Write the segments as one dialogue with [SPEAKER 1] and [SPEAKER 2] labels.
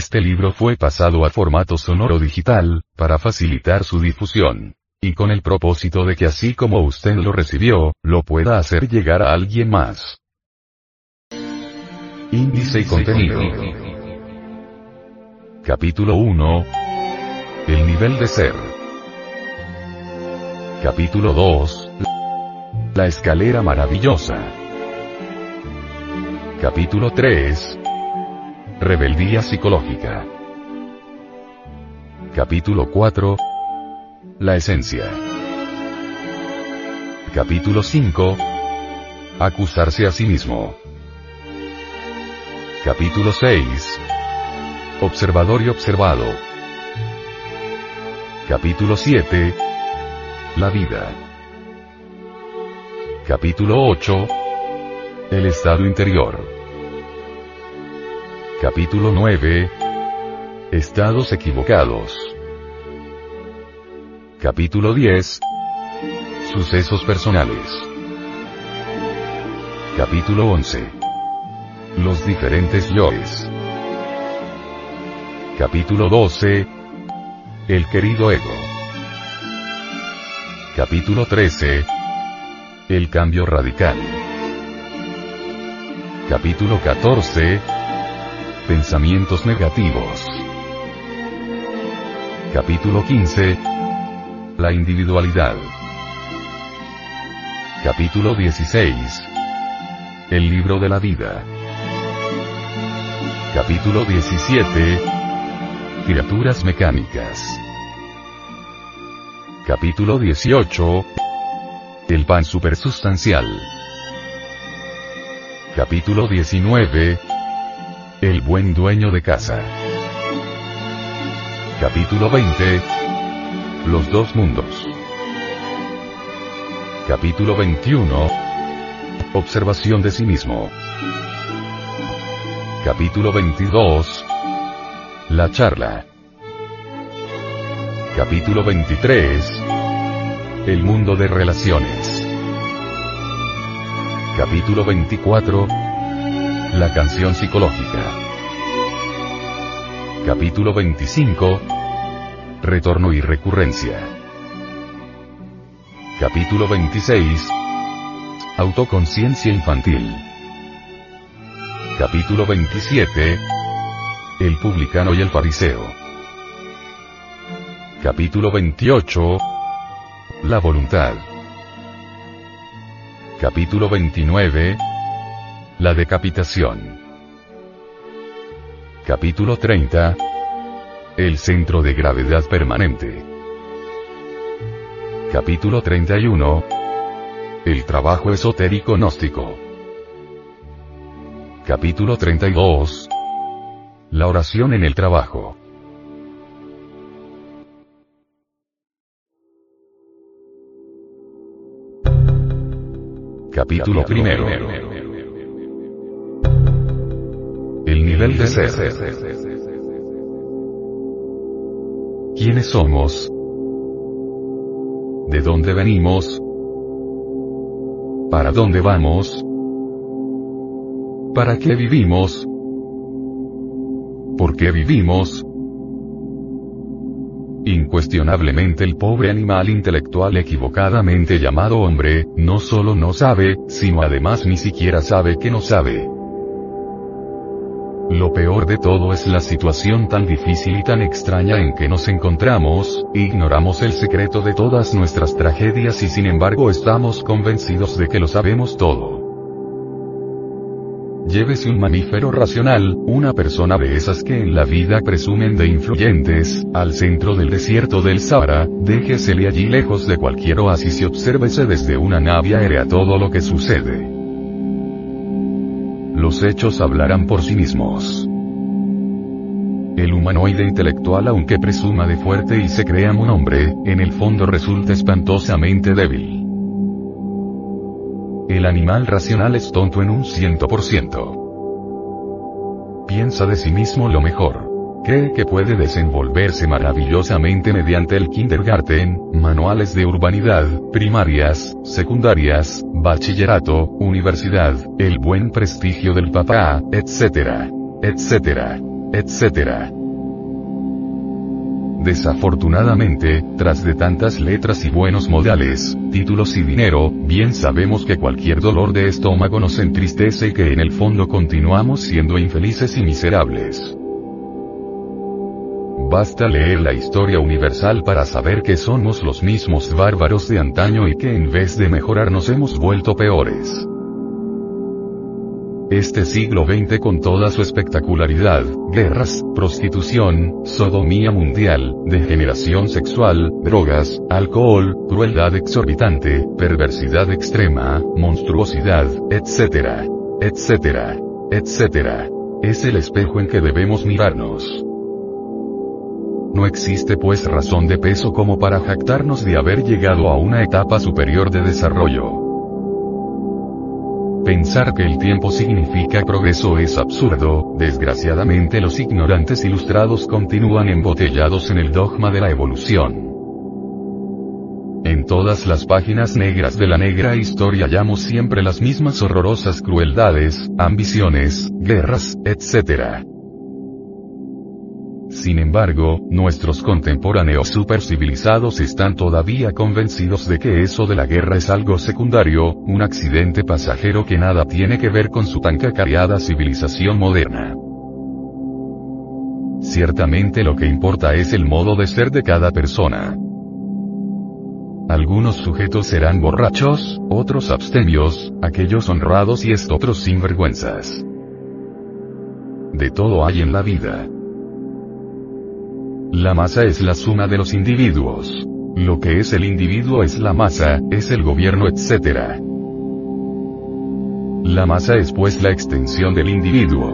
[SPEAKER 1] Este libro fue pasado a formato sonoro digital, para facilitar su difusión. Y con el propósito de que así como usted lo recibió, lo pueda hacer llegar a alguien más. Índice y contenido. Capítulo 1. El nivel de ser. Capítulo 2. La escalera maravillosa. Capítulo 3. Rebeldía psicológica. Capítulo 4. La esencia. Capítulo 5. Acusarse a sí mismo. Capítulo 6. Observador y observado. Capítulo 7. La vida. Capítulo 8. El estado interior. Capítulo 9. Estados equivocados. Capítulo 10. Sucesos personales. Capítulo 11. Los diferentes yoes. Capítulo 12. El querido ego. Capítulo 13. El cambio radical. Capítulo 14. Pensamientos negativos. Capítulo 15. La individualidad. Capítulo 16. El libro de la vida. Capítulo 17. Criaturas mecánicas. Capítulo 18. El pan supersustancial. Capítulo 19. El buen dueño de casa. Capítulo 20. Los dos mundos. Capítulo 21. Observación de sí mismo. Capítulo 22. La charla. Capítulo 23. El mundo de relaciones. Capítulo 24. La canción psicológica. Capítulo 25. Retorno y recurrencia. Capítulo 26. Autoconciencia infantil. Capítulo 27. El publicano y el fariseo. Capítulo 28. La voluntad. Capítulo 29. La decapitación. Capítulo 30. El centro de gravedad permanente. Capítulo 31. El trabajo esotérico gnóstico. Capítulo 32. La oración en el trabajo. Capítulo primero. Nivel. ¿Quiénes somos? ¿De dónde venimos? ¿Para dónde vamos? ¿Para qué vivimos? ¿Por qué vivimos? Incuestionablemente el pobre animal intelectual equivocadamente llamado hombre, no solo no sabe, sino además ni siquiera sabe que no sabe. Lo peor de todo es la situación tan difícil y tan extraña en que nos encontramos, ignoramos el secreto de todas nuestras tragedias y sin embargo estamos convencidos de que lo sabemos todo. Llévese un mamífero racional, una persona de esas que en la vida presumen de influyentes, al centro del desierto del Sahara, déjesele allí lejos de cualquier oasis y obsérvese desde una nave aérea todo lo que sucede. Los hechos hablarán por sí mismos. El humanoide intelectual aunque presuma de fuerte y se crea un hombre, en el fondo resulta espantosamente débil. El animal racional es tonto en un ciento por ciento. Piensa de sí mismo lo mejor. Cree que puede desenvolverse maravillosamente mediante el kindergarten, manuales de urbanidad, primarias, secundarias, bachillerato, universidad, el buen prestigio del papá, etc. etc. etc. Desafortunadamente, tras de tantas letras y buenos modales, títulos y dinero, bien sabemos que cualquier dolor de estómago nos entristece y que en el fondo continuamos siendo infelices y miserables. Basta leer la historia universal para saber que somos los mismos bárbaros de antaño y que en vez de mejorar nos hemos vuelto peores. Este siglo XX con toda su espectacularidad, guerras, prostitución, sodomía mundial, degeneración sexual, drogas, alcohol, crueldad exorbitante, perversidad extrema, monstruosidad, etc. etc. etc. Es el espejo en que debemos mirarnos. No existe pues razón de peso como para jactarnos de haber llegado a una etapa superior de desarrollo. Pensar que el tiempo significa progreso es absurdo, desgraciadamente los ignorantes ilustrados continúan embotellados en el dogma de la evolución. En todas las páginas negras de la negra historia hallamos siempre las mismas horrorosas crueldades, ambiciones, guerras, etc. Sin embargo, nuestros contemporáneos supercivilizados están todavía convencidos de que eso de la guerra es algo secundario, un accidente pasajero que nada tiene que ver con su tan cacareada civilización moderna. Ciertamente lo que importa es el modo de ser de cada persona. Algunos sujetos serán borrachos, otros abstemios, aquellos honrados y otros sinvergüenzas. De todo hay en la vida. La masa es la suma de los individuos. Lo que es el individuo es la masa, es el gobierno, etc. La masa es pues la extensión del individuo.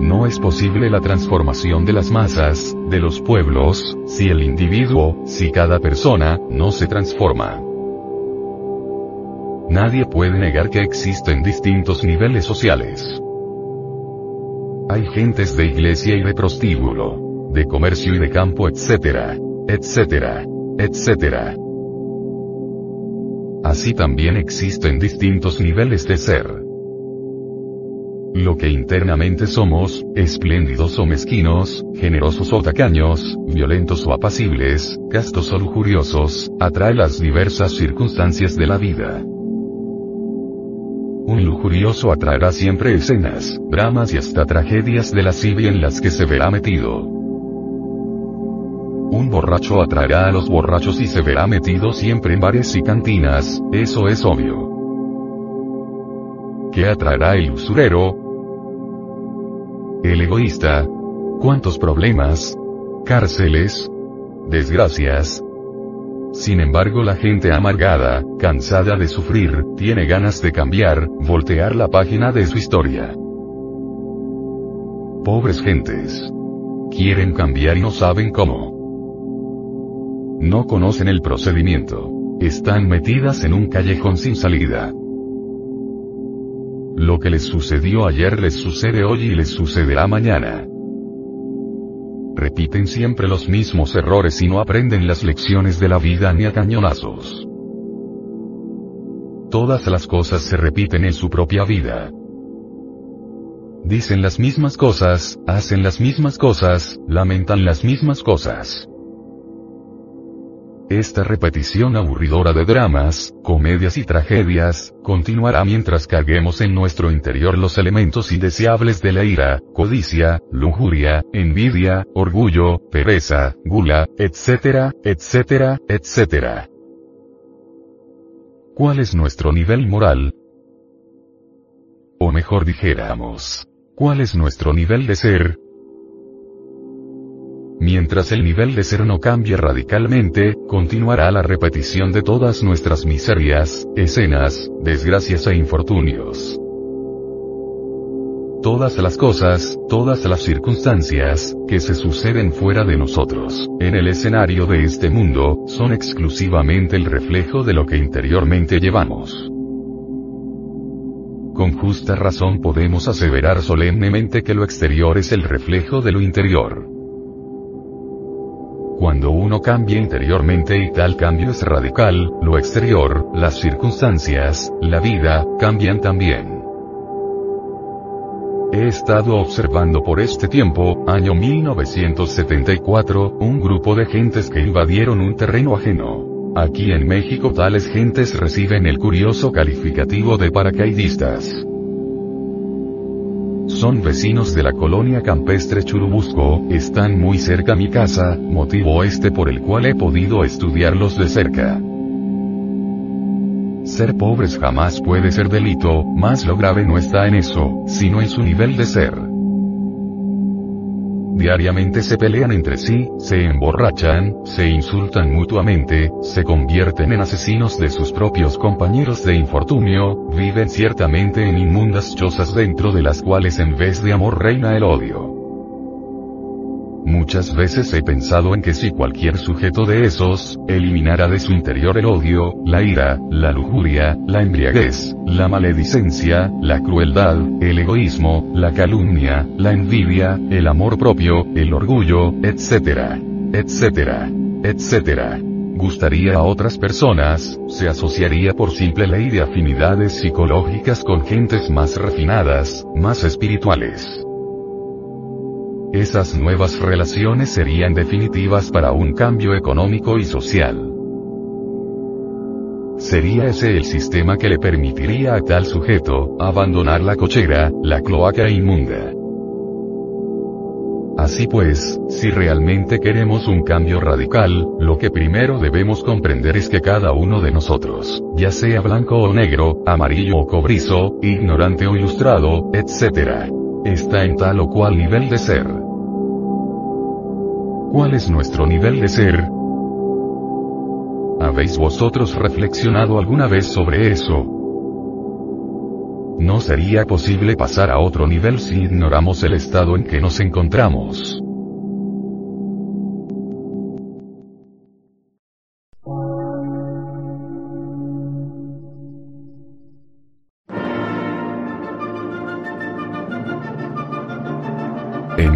[SPEAKER 1] No es posible la transformación de las masas, de los pueblos, si el individuo, si cada persona, no se transforma. Nadie puede negar que existen distintos niveles sociales. Hay gentes de iglesia y de prostíbulo de comercio y de campo, etcétera, etcétera, etcétera. Así también existen distintos niveles de ser. Lo que internamente somos, espléndidos o mezquinos, generosos o tacaños, violentos o apacibles, castos o lujuriosos, atrae las diversas circunstancias de la vida. Un lujurioso atraerá siempre escenas, dramas y hasta tragedias de la lascivia en las que se verá metido. Un borracho atraerá a los borrachos y se verá metido siempre en bares y cantinas, eso es obvio. ¿Qué atraerá el usurero? El egoísta. ¿Cuántos problemas? Cárceles. Desgracias. Sin embargo la gente amargada, cansada de sufrir, tiene ganas de cambiar, voltear la página de su historia. Pobres gentes. Quieren cambiar y no saben cómo. No conocen el procedimiento. Están metidas en un callejón sin salida. Lo que les sucedió ayer les sucede hoy y les sucederá mañana. Repiten siempre los mismos errores y no aprenden las lecciones de la vida ni a cañonazos. Todas las cosas se repiten en su propia vida. Dicen las mismas cosas, hacen las mismas cosas, lamentan las mismas cosas. Esta repetición aburridora de dramas, comedias y tragedias, continuará mientras carguemos en nuestro interior los elementos indeseables de la ira, codicia, lujuria, envidia, orgullo, pereza, gula, etcétera, etcétera, etcétera. ¿Cuál es nuestro nivel moral? O mejor dijéramos, ¿cuál es nuestro nivel de ser? Mientras el nivel de ser no cambie radicalmente, continuará la repetición de todas nuestras miserias, escenas, desgracias e infortunios. todas las cosas, todas las circunstancias, que se suceden fuera de nosotros, en el escenario de este mundo, son exclusivamente el reflejo de lo que interiormente llevamos. Con justa razón podemos aseverar solemnemente que lo exterior es el reflejo de lo interior. Cuando uno cambia interiormente y tal cambio es radical, lo exterior, las circunstancias, la vida, cambian también. He estado observando por este tiempo, año 1974, un grupo de gentes que invadieron un terreno ajeno. Aquí en México tales gentes reciben el curioso calificativo de paracaidistas. Son vecinos de la colonia campestre Churubusco, están muy cerca mi casa, motivo este por el cual he podido estudiarlos de cerca. Ser pobres jamás puede ser delito, más lo grave no está en eso, sino en su nivel de ser. Diariamente se pelean entre sí, se emborrachan, se insultan mutuamente, se convierten en asesinos de sus propios compañeros de infortunio, viven ciertamente en inmundas chozas dentro de las cuales en vez de amor reina el odio. Muchas veces he pensado en que si cualquier sujeto de esos, eliminara de su interior el odio, la ira, la lujuria, la embriaguez, la maledicencia, la crueldad, el egoísmo, la calumnia, la envidia, el amor propio, el orgullo, etc. etc. etc. Gustaría a otras personas, se asociaría por simple ley de afinidades psicológicas con gentes más refinadas, más espirituales. Esas nuevas relaciones serían definitivas para un cambio económico y social. Sería ese el sistema que le permitiría a tal sujeto, abandonar la cochera, la cloaca inmunda. Así pues, si realmente queremos un cambio radical, lo que primero debemos comprender es que cada uno de nosotros, ya sea blanco o negro, amarillo o cobrizo, ignorante o ilustrado, etc., está en tal o cual nivel de ser. ¿Cuál es nuestro nivel de ser? ¿Habéis vosotros reflexionado alguna vez sobre eso? No sería posible pasar a otro nivel si ignoramos el estado en que nos encontramos.